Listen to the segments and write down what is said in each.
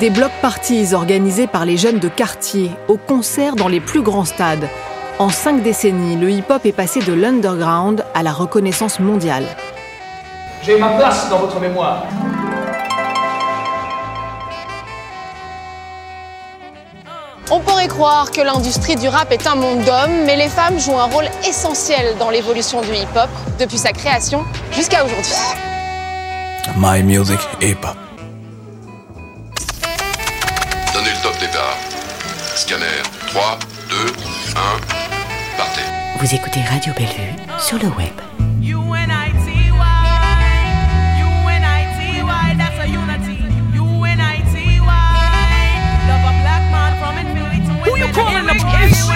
Des block parties organisées par les jeunes de quartier, au concert dans les plus grands stades. En cinq décennies, le hip-hop est passé de l'underground à la reconnaissance mondiale. J'ai ma place dans votre mémoire. On pourrait croire que l'industrie du rap est un monde d'hommes, mais les femmes jouent un rôle essentiel dans l'évolution du hip-hop, depuis sa création jusqu'à aujourd'hui. My music, hip Scanner 3, 2, 1, partez. Vous écoutez Radio Bellevue sur le web. Who you calling a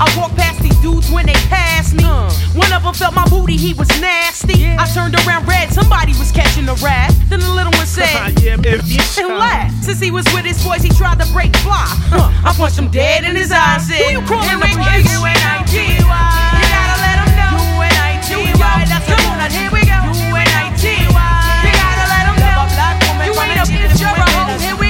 I walked past these dudes when they passed me. Uh. One of them felt my booty, he was nasty. I turned around red, somebody was catching a rat. Then the little one said, and laughed. Since he was with his boys, he tried to break fly. Huh. I punched him dead in his eyes. Said, Who you calling a "Henry, bitch?" U-N-I-T-Y. You gotta let 'em know. U-N-I-T-Y. That's the one here we go. U-N-I-T-Y. You gotta let know. You ain't a bitch, you're a hoe. Here we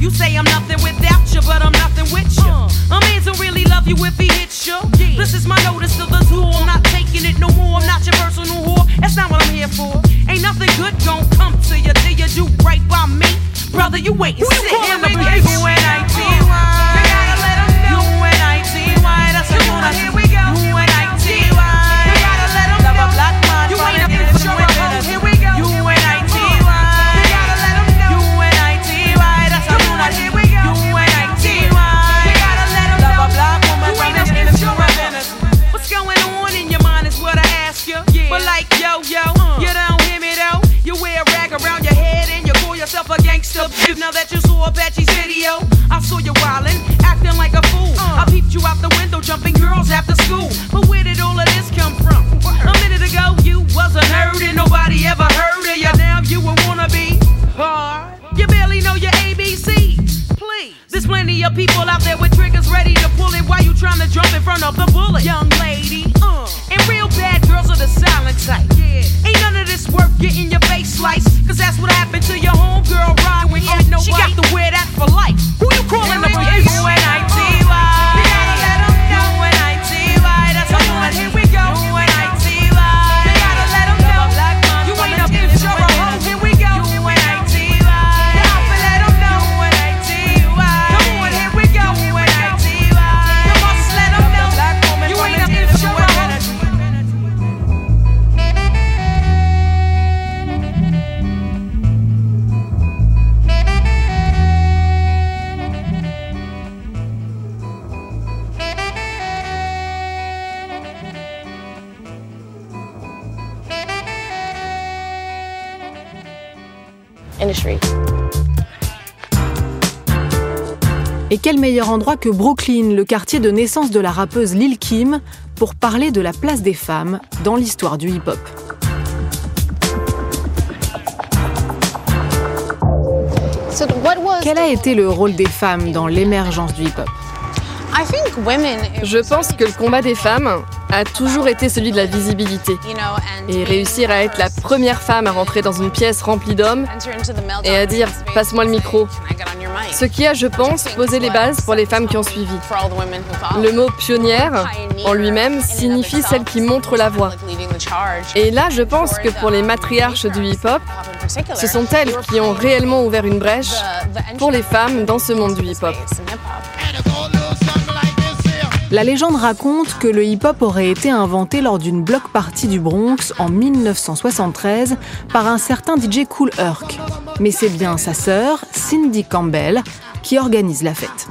You say I'm nothing without you, but I'm nothing with you. Uh. A man don't really love you if he hits you. This is my notice to the tool. I'm not taking it no more. I'm not your personal whore. That's not what I'm here for. Ain't nothing good gon' come to you till you do right by me. Brother, you wait and Who you sit. calling bitch? U-N-I-T-Y. You gotta Now that you saw Apache's video, I saw you wildin', acting like a fool. I peeped you out the window, jumping girls after school. But where did all of this come from? A minute ago you was a nerd and nobody ever heard of you. Now you a wannabe hard. You barely know your ABCs. Please. There's plenty of people out there with triggers ready to pull it while you trying to jump in front of the bullet. Young lady, the silent type. Yeah. Ain't none of this worth getting your face sliced. Cause that's what happened to your homegirl Ryan when ain't nobody. She got to wear that for life. Who you calling a bitch? Quel meilleur endroit que Brooklyn, le quartier de naissance de la rappeuse Lil Kim, pour parler de la place des femmes dans l'histoire du hip-hop. Quel a été le rôle des femmes dans l'émergence du hip-hop? I think women it Je pense que le combat des femmes a toujours été celui de la visibilité. Et réussir à être la première femme à rentrer dans une pièce remplie d'hommes, et à dire, passe-moi le micro. Ce qui a, je pense, posé les bases pour les femmes qui ont suivi. Le mot pionnière, en lui-même, signifie celle qui montre la voie. Et là, je pense que pour les matriarches du hip-hop, ce sont elles qui ont réellement ouvert une brèche pour les femmes dans ce monde du hip-hop. La légende raconte que le hip-hop aurait été inventé lors d'une block party du Bronx en 1973 par un certain DJ Cool Herc. Mais c'est bien sa sœur, Cindy Campbell, qui organise la fête.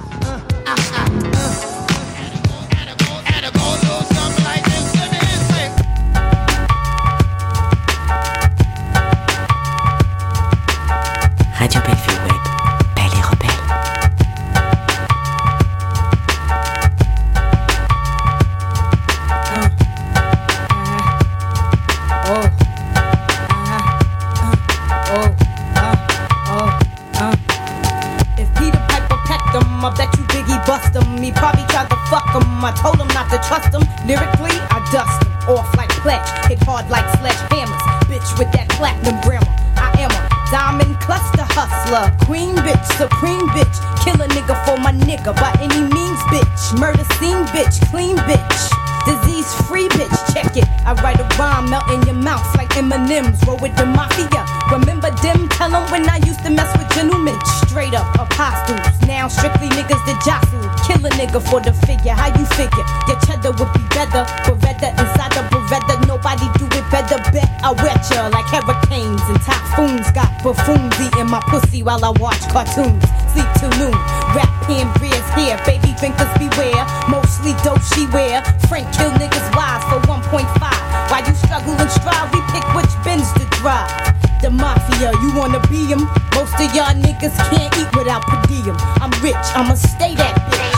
Him. He probably tried to fuck him. I told him not to trust him. Lyrically, I dust him. Off like pledge, hit hard like sledgehammers. Bitch with that platinum grammar. I am a diamond cluster hustler. Queen bitch, supreme bitch. Kill a nigga for my nigga by any means, bitch. Murder scene bitch, clean bitch. Disease free bitch, check it. I write a rhyme, melt in your mouth like M&M's. Roll with the mafia. Remember them? Tell 'em when I used to mess with gentlemen. Straight up apostles. Strictly niggas that jostle. Kill a nigga for the figure. How you figure? Your cheddar would be better. Beretta inside the Beretta. Nobody do it better. Bet I wet ya like hurricanes and typhoons. Got buffoons eating my pussy while I watch cartoons. Sleep till noon. Rap Cambria's here. Baby drinkers beware. Mostly dope she wear. Frank kill niggas wise for 1.5. While you struggle and strive, we pick which Benz to drive. The mafia, you wanna be be 'em? Most of y'all niggas can't eat without per diem. Rich, I'ma stay that bitch.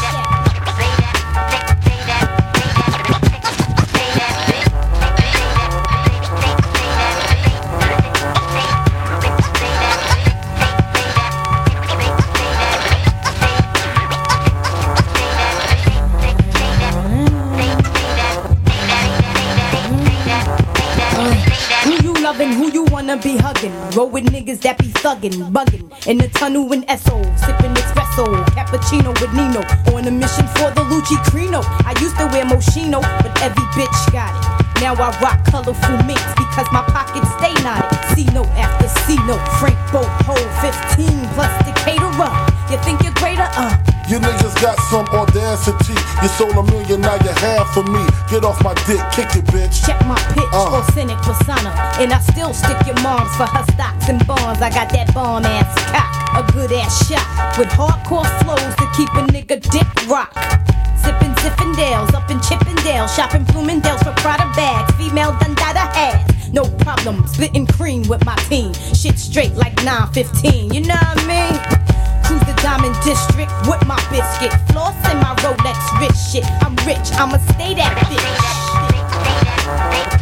Be hugging? Roll with niggas that be thuggin', buggin'. In the tunnel in SO, sippin' espresso, cappuccino with Nino. On a mission for the Lucci Crino. I used to wear Moschino, but every bitch got it. Now I rock colorful mix because my pockets stay knotted. C note after C note, Frank Boat, hold 15 plus got some audacity. You sold a million, now you have for me. Get off my dick, kick it, bitch. Check my pitch, Uh. authentic persona. And I still stick your moms for her stocks and bonds. I got that bomb ass cock, a good ass shot. With hardcore flows to keep a nigga dick rock. Sippin' Zippendales up in Chippendale. Shopping Bloomingdale's for Prada bags. Female Don Dada has. No problem, splitting cream with my team. Shit straight like 915, you know what I mean? Diamond District with my biscuit. Floss in my Rolex rich shit. I'm rich, I'ma stay that bitch.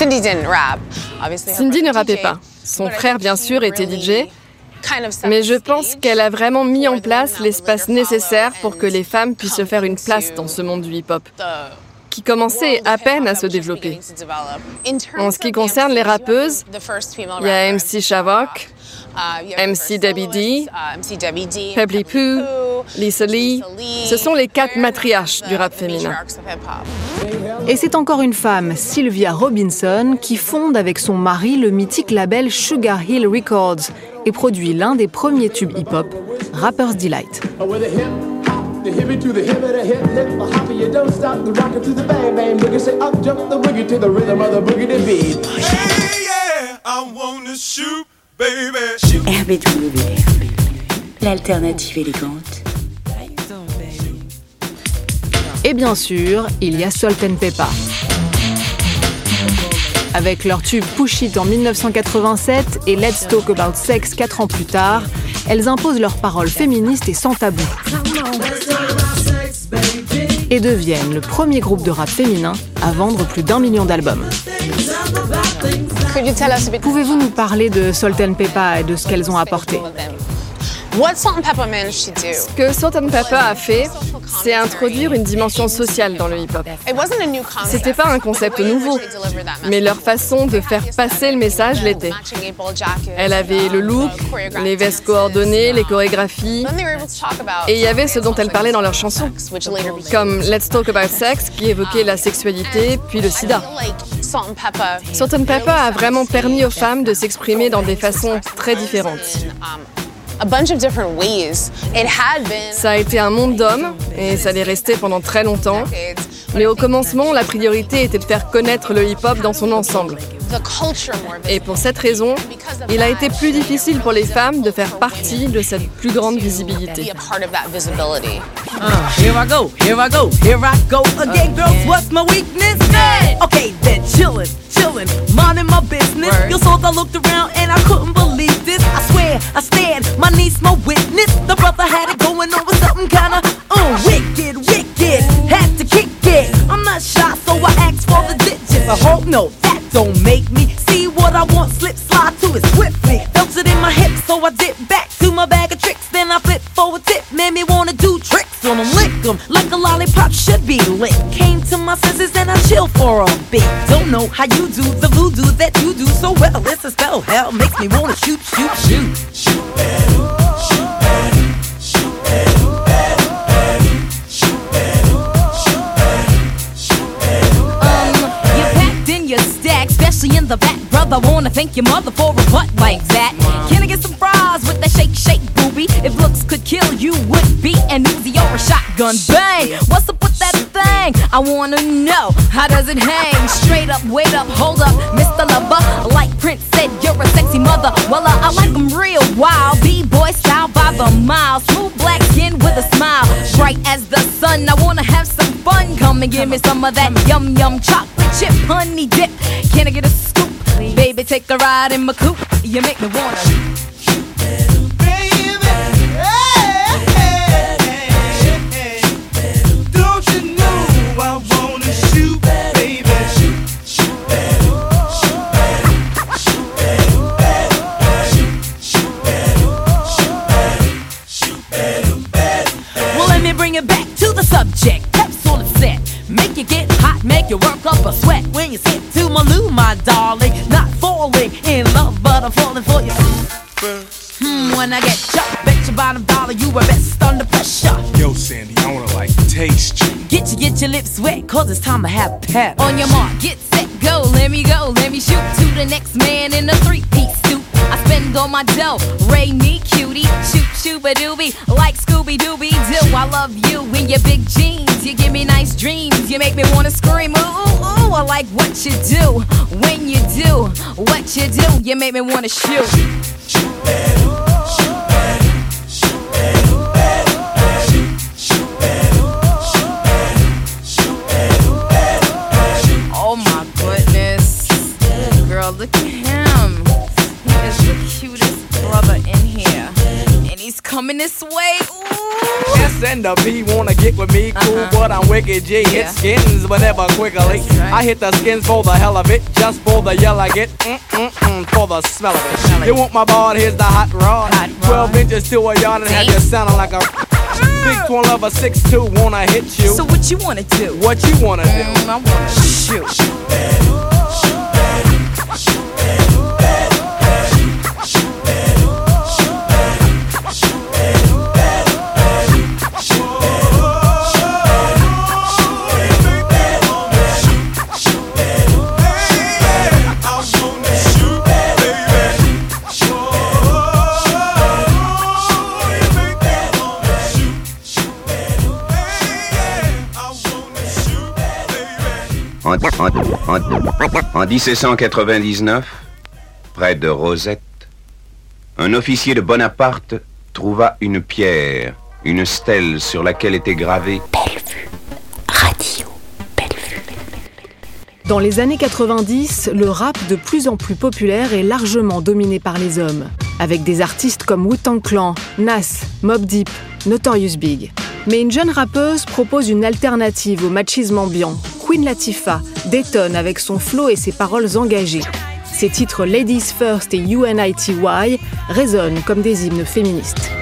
Cindy ne rappait pas. Son frère, bien sûr, était DJ. Mais je pense qu'elle a vraiment mis en place l'espace nécessaire pour que les femmes puissent se faire une place dans ce monde du hip-hop qui commençait à peine à se développer. En ce qui concerne les rappeuses, il y a MC Shavok, MC Debbie D, Pebbly Poo, Lisa Lee. Ce sont les quatre matriarches du rap féminin. Et c'est encore une femme, Sylvia Robinson, qui fonde avec son mari le mythique label Sugar Hill Records et produit l'un des premiers tubes hip-hop, Rapper's Delight. A hip The hippie to the hippie, the hip hip, the hoppy, you don't stop. The rocker to the bang bang boogie, say up jump the boogie to the rhythm of the boogie to beat. Hey, yeah, I wanna shoot, baby. RBW, l'alternative élégante. Et bien sûr, il y a Salt and Pepper. Avec leur tube Push It en 1987 et Let's Talk About Sex 4 ans plus tard, elles imposent leurs paroles féministes et sans tabou. Et deviennent le premier groupe de rap féminin à vendre plus d'un million d'albums. Pouvez-vous nous parler de Salt and Pepper et de ce qu'elles ont apporté? Ce que Salt and Pepper a fait, c'est introduire une dimension sociale dans le hip-hop. C'était pas un concept nouveau, mais leur façon de faire passer le message l'était. Elle avait le look, les vestes coordonnées, les chorégraphies, et il y avait ce dont elle parlait dans leurs chansons, comme Let's Talk About Sex qui évoquait la sexualité, puis le sida. Salt and Pepper a vraiment permis aux femmes de s'exprimer dans des façons très différentes. Ça a été un monde d'hommes et ça l'est resté pendant très longtemps. Mais au commencement, la priorité était de faire connaître le hip-hop dans son ensemble. Et pour cette raison, il a été plus difficile pour les femmes de faire partie de cette plus grande visibilité. I go, here I go, here I go again, girls. What's my weakness? Okay, then chillin', minding my business. You saw I looked around and I couldn't believe this. I swear, I stared, my niece, my witness. The brother had it going on with something kinda uh, wicked, wicked. Had to kick it. I'm not shy, so I asked for the digits. I hope no, that don't make me see what I want. Slip, slide to it swiftly. Felt it in my hips, so I dip back to my bag on them, lick them like a lollipop should be lit. Came to my senses and I chill for a bit. Don't know how you do the voodoo that you do so well. It's a spell, hell makes me wanna shoot, shoot, shoot. Shoot, bell, shoot in the back, brother. Wanna thank your mother for a butt like that. Can I get some fries with that shake, shake, booby? If looks could kill you, would be an Uzi shotgun. Bang! What's up with that thing? I wanna know how does it hang? Straight up, wait up, hold up, Mr. Lover. Like Prince said, you're a sexy mother. Well, uh, I like them real wild. B-boy style by the mile. Smooth black skin with a smile. Bright as the sun. I wanna have some fun. Come and give me some of that yum yum chocolate chip honey dip. Can I get a scoop? Baby, take a ride in my coupe. You make me wanna. Bring it back to the subject. Capsule set. Make you get hot, make you work up a sweat when you sit to my loo, my darling. Not falling in love, but I'm falling for you. Hmm, when I get chucked, bet your bottom dollar you were best under pressure. Yo, Sandy, I wanna like taste you. Get you, get your lips wet, cause it's time to have pep. On your mark, get set, go, let me go, let me shoot to the next man in a three piece suit. I spend all my dough, Ray me cutie, shoot shooba doobie, like Scooby Dooby Doo. I love you in your big jeans, you give me nice dreams, you make me wanna scream, ooh, ooh. I like what you do, when you do, what you do, you make me wanna shoot. Oh my goodness. Girl, look coming this way. Ooh. S and the P wanna get with me, cool, Uh-huh. but I'm wicked G. Hit skins whenever quickly. I hit the skins for the hell of it, just for the yell I get, mm-mm-mm, for the smell of it. You want my ball, here's the hot rod. 12 inches to a yard and have you sounding like a big twin lover, 6'2, wanna hit you. So what you wanna do? What you wanna do? Mm, I wanna shoot. En, en- en- en 1799, près de Rosette, un officier de Bonaparte trouva une pierre, une stèle sur laquelle était gravé Dans les années 90, le rap de plus en plus populaire est largement dominé par les hommes, avec des artistes comme Wu-Tang Clan, Nas, Mob Deep, Notorious Big. Mais une jeune rappeuse propose une alternative au machisme ambiant. Queen Latifah détonne avec son flow et ses paroles engagées. Ses titres Ladies First et UNITY résonnent comme des hymnes féministes.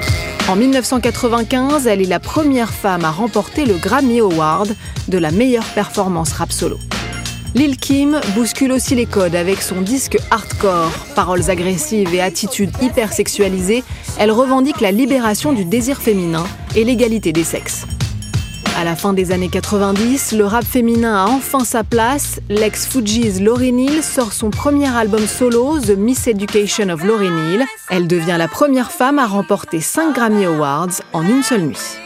En 1995, elle est la première femme à remporter le Grammy Award de la meilleure performance rap solo. Lil Kim bouscule aussi les codes avec son disque hardcore. Paroles agressives et attitudes hyper sexualisées, elle revendique la libération du désir féminin et l'égalité des sexes. À la fin des années 90, le rap féminin a enfin sa place. L'ex Fugees Lauryn Hill sort son premier album solo, The Miss Education of Lauryn Hill. Elle devient la première femme à remporter 5 Grammy Awards en une seule nuit.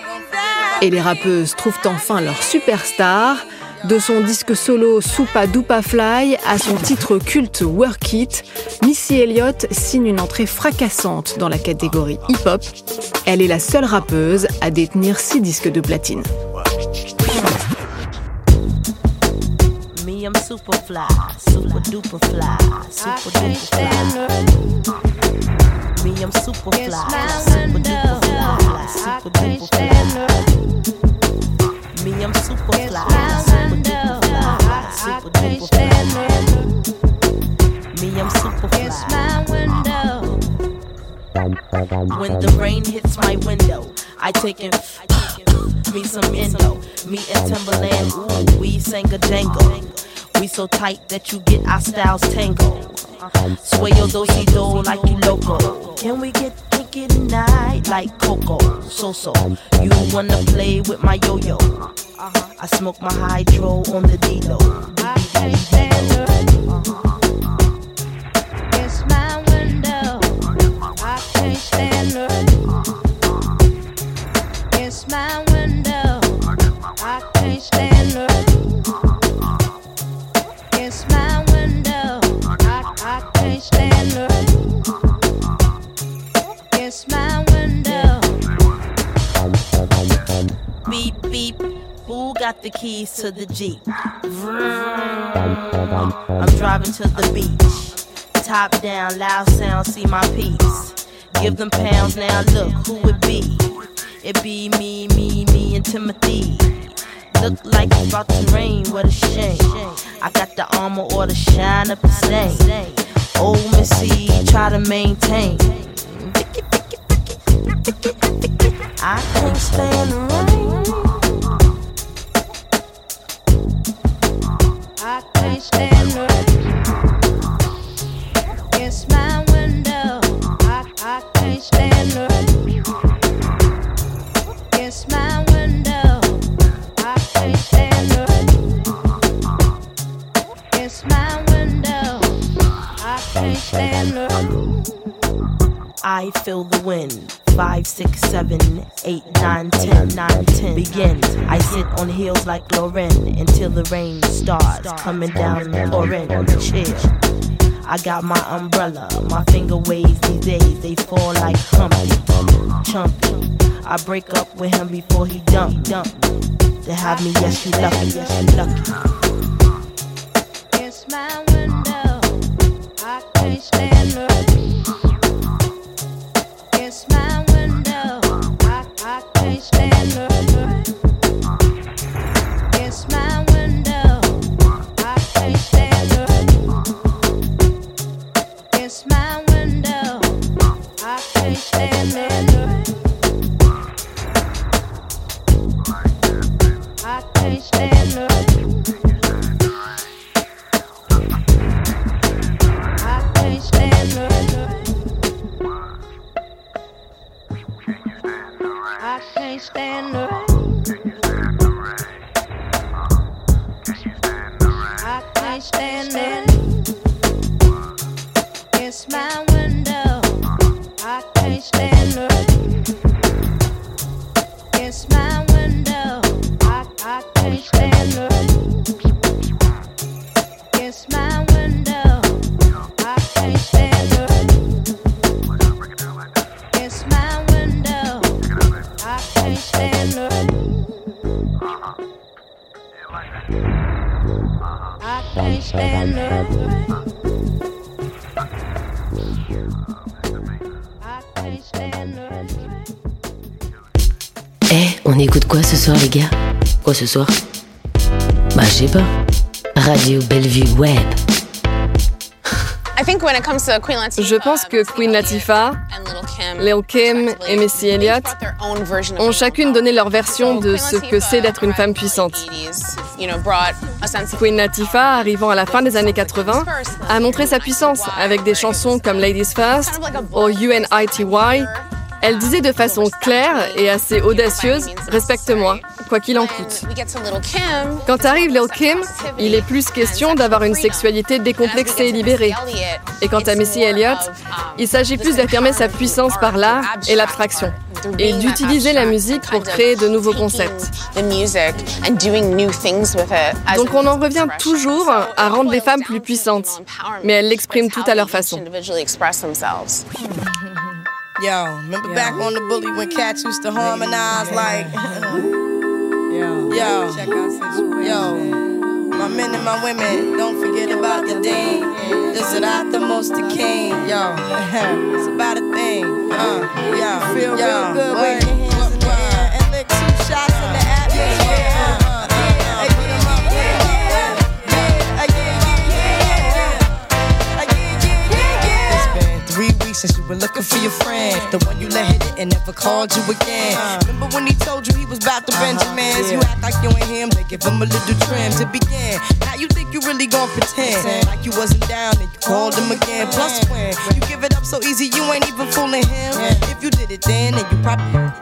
Et les rappeuses trouvent enfin leur superstar. De son disque solo Soupa Dupa Fly à son titre culte Work It, Missy Elliott signe une entrée fracassante dans la catégorie hip-hop. Elle est la seule rappeuse à détenir six disques de platine. Me, I'm super fly, super duper fly, super duper fly. Me, I'm super fly, super duper fly, super duper fly. Me, I'm super fly, super duper fly, super duper fly. Me, I'm super fly. When the rain hits my window, I take it. Me some endo, me and Timbaland, ooh, we sang a jangle. We so tight that you get our styles tangled. Sway your dosey do like you loco. Can we get kinky tonight like Coco? So so, you wanna play with my yo yo? I smoke my hydro on the window. I can't stand her. It's my window. I can't stand her. The keys to the Jeep? I'm driving to the beach. Top down, loud sound, see my piece. Give them pounds now, look who it. It be me, me, me, and Timothy. Look like it's about to rain, what a shame. I got the armor or the shine up the stain. Old Missy, try to maintain. I can't stand the rain. I can't stand her. It's my window. I, I can't stand her. It's I feel the wind. Five, six, seven, eight, nine, ten, nine, ten. Begins. I sit on heels like Lauryn until the rain starts coming down pouring. Chill. I got my umbrella. My finger waves these days. They fall like Humpty, Chumpy. I break up with him before he dump, dump. To have me, yes, you lucky, yes, you lucky. It's my window. I can't stand her. My window. I, I can't stand her. It's Quoi ce soir? Bah, je sais pas. Radio Bellevue Web. Je pense que Queen Latifah, Lil Kim et Missy Elliott ont chacune donné leur version de ce que c'est d'être une femme puissante. Queen Latifah, arrivant à la fin des années 80, a montré sa puissance avec des chansons comme Ladies First ou UNITY. Elle disait de façon claire et assez audacieuse Respecte-moi, quoi qu'il en coûte. Quand arrive Lil Kim, il est plus question d'avoir une sexualité décomplexée et libérée. Et quant à Missy Elliott, il s'agit plus d'affirmer sa puissance par l'art et l'abstraction et d'utiliser la musique pour créer de nouveaux concepts. Donc on en revient toujours à rendre les femmes plus puissantes, mais elles l'expriment toutes à leur façon. Yo, remember back on the bully when cats used to harmonize like. yo, yo, yo. My men and my women, don't forget about the dean. This is not the most the king. Yo, it's about a thing. Uh, yo, feel yo, real good. Wave your hands in the air and lick two shots in the atmosphere. Uh, uh, uh, since you were looking for your friend. The one and never called you again. Uh. Remember when he told you he was about to uh-huh. Benjamins? You act like you ain't him, they give him a little trim to begin. Now you think you really gon' pretend like you wasn't down and you called him again. Plus when you give it up so easy, you ain't even fooling him. If you did it then, then you probably.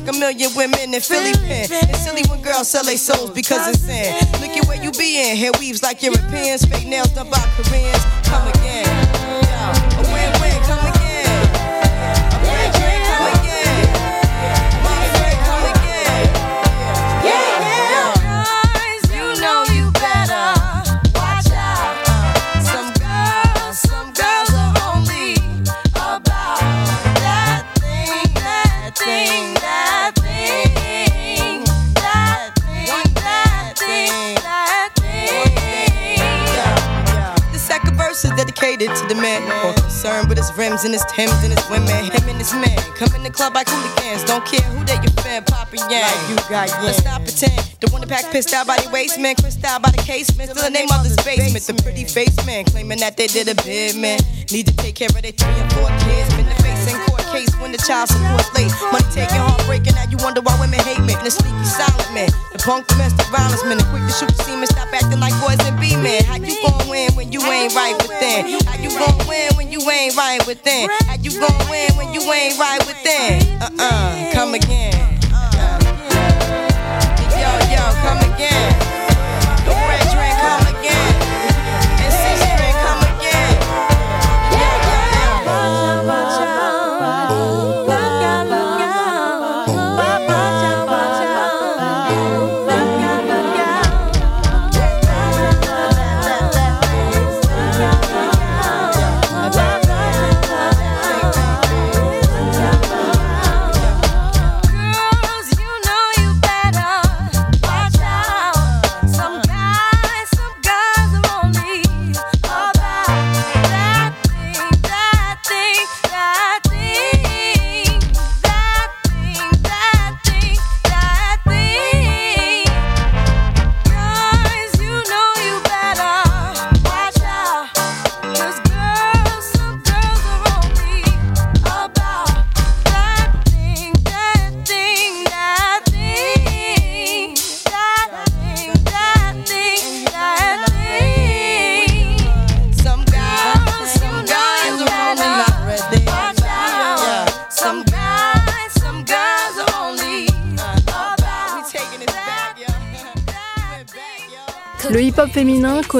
like a million women in Philly pen. It's silly when girls sell their souls because it's sin. Look at where you be in. Hair weaves like Europeans. Fake nails done by Koreans. Come again. Man more concerned with his rims and his Timbs and his women. Him and his man come in the club like hooligans. Don't care who they your fan, poppin' yang. Like you got yang. Let's stop pretend. The one that pack pissed out by the waist man, crissed out by the casement. Still the name of his basement. The pretty face man claiming that they did a bid man. Need to take care of their three and four kids. Been the face in court case when the child support's late. Money taking, heartbreaking. Now you wonder why women hate me. The sneaky silent man, the punk domestic violence man, the quick to shoot the semen. Stop acting like boys and be men. How you gon' win when you ain't right within? How you gon' win when you ain't right within? How you gon' win when you ain't right within? Uh uh, come again. Yo, yo, come again. The red drink, come again.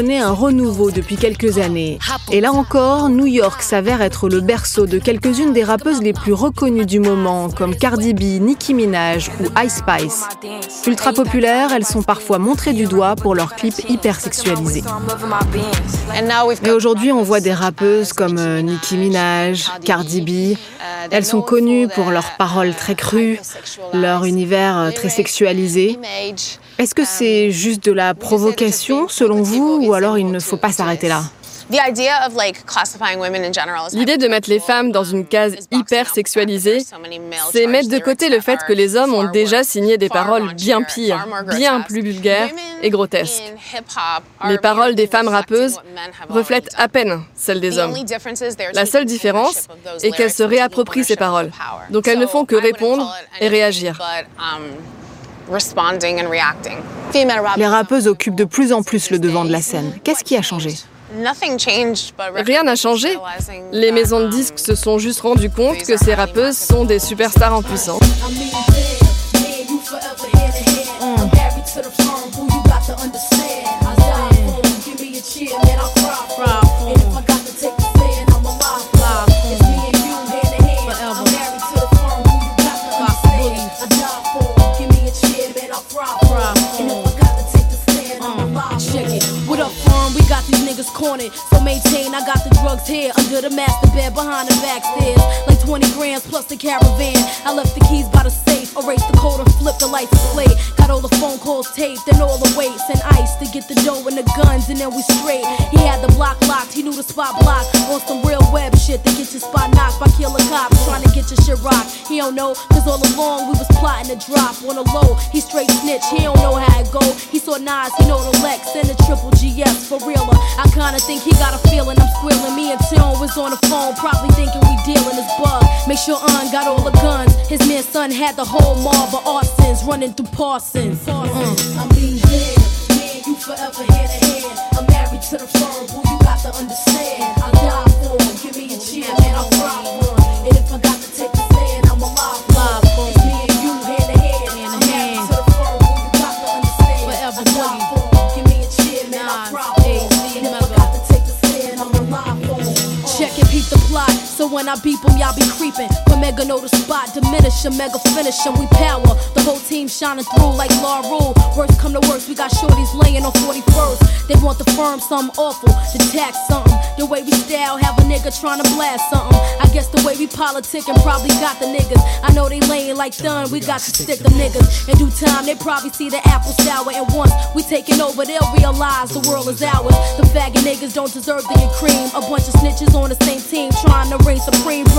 Un renouveau depuis quelques années. Et là encore, New York s'avère être le berceau de quelques-unes des rappeuses les plus reconnues du moment, comme Cardi B, Nicki Minaj ou Ice Spice. Ultra populaires, elles sont parfois montrées du doigt pour leurs clips hyper sexualisés. Et aujourd'hui, on voit des rappeuses comme euh, Nicki Minaj, Cardi B. Elles sont connues pour leurs paroles très crues, leur univers euh, très sexualisé. Est-ce que c'est juste de la provocation selon vous ou alors il ne faut pas s'arrêter là L'idée de mettre les femmes dans une case hyper sexualisée, c'est mettre de côté le fait que les hommes ont déjà signé des paroles bien pires, bien plus vulgaires et grotesques. Les paroles des femmes rappeuses reflètent à peine celles des hommes. La seule différence est qu'elles se réapproprient ces paroles. Donc elles ne font que répondre et réagir. Les rappeuses occupent de plus en plus le devant de la scène. Qu'est-ce qui a changé? Rien n'a changé. Les maisons de disques se sont juste rendues compte que ces rappeuses sont des superstars en puissance. Make sure Un got all the guns. His man son had the whole mob of arsons running through Parsons. Uh. I mean, yeah, man, you forever hand in hand. I'm married to the firm, who you got to understand. I die for him, give me a chance, man, I'll him. And if I got to take the stand, I'm alive for him. It's me and you hand in hand. I'm married to the firm, who you got to understand. Forever, I die for him, give me a chance, man, I'll for him. And if I got to take the stand, I'm alive for him. Check and peep the plot. So when I beep y'all be creeping. Mega know the spot, diminish them, mega finish them. We power. The whole team shining through like Law Rule. Worst come to worst, we got shorties laying on 41st. They want the firm something awful, to tax something. The way we style, have a nigga trying to blast something. I guess the way we politic and probably got the niggas. I know they laying like done, we got to stick them niggas. In due time, they probably see the apple sour. And once we taking over, they'll realize the world is ours. The faggot niggas don't deserve to get cream. A bunch of snitches on the same team trying to reign supreme.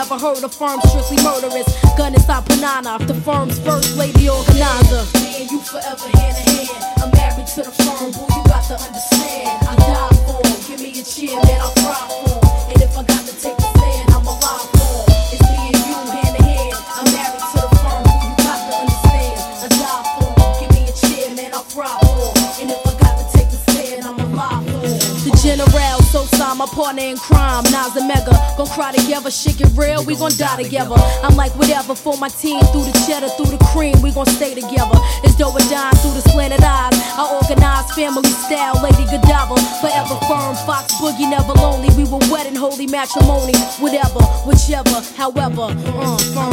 Never heard of. Firm strictly murderous. Gun inside Panana. The firm's first lady organizer. Me and you forever hand in hand. I'm married to the firm, boo. You got to understand. I die for. Give me a cheer, man. I'll crime, Nas and Mega. Gon' cry together, shit get real, we gon' die together. I'm like whatever for my team, through the cheddar, through the cream, we gon' stay together. It's dope and dime through the slanted eyes. I organize family style, Lady Godiva. Forever firm, Fox Boogie, never lonely. We were wed holy matrimony, whatever, whichever, however, uh, firm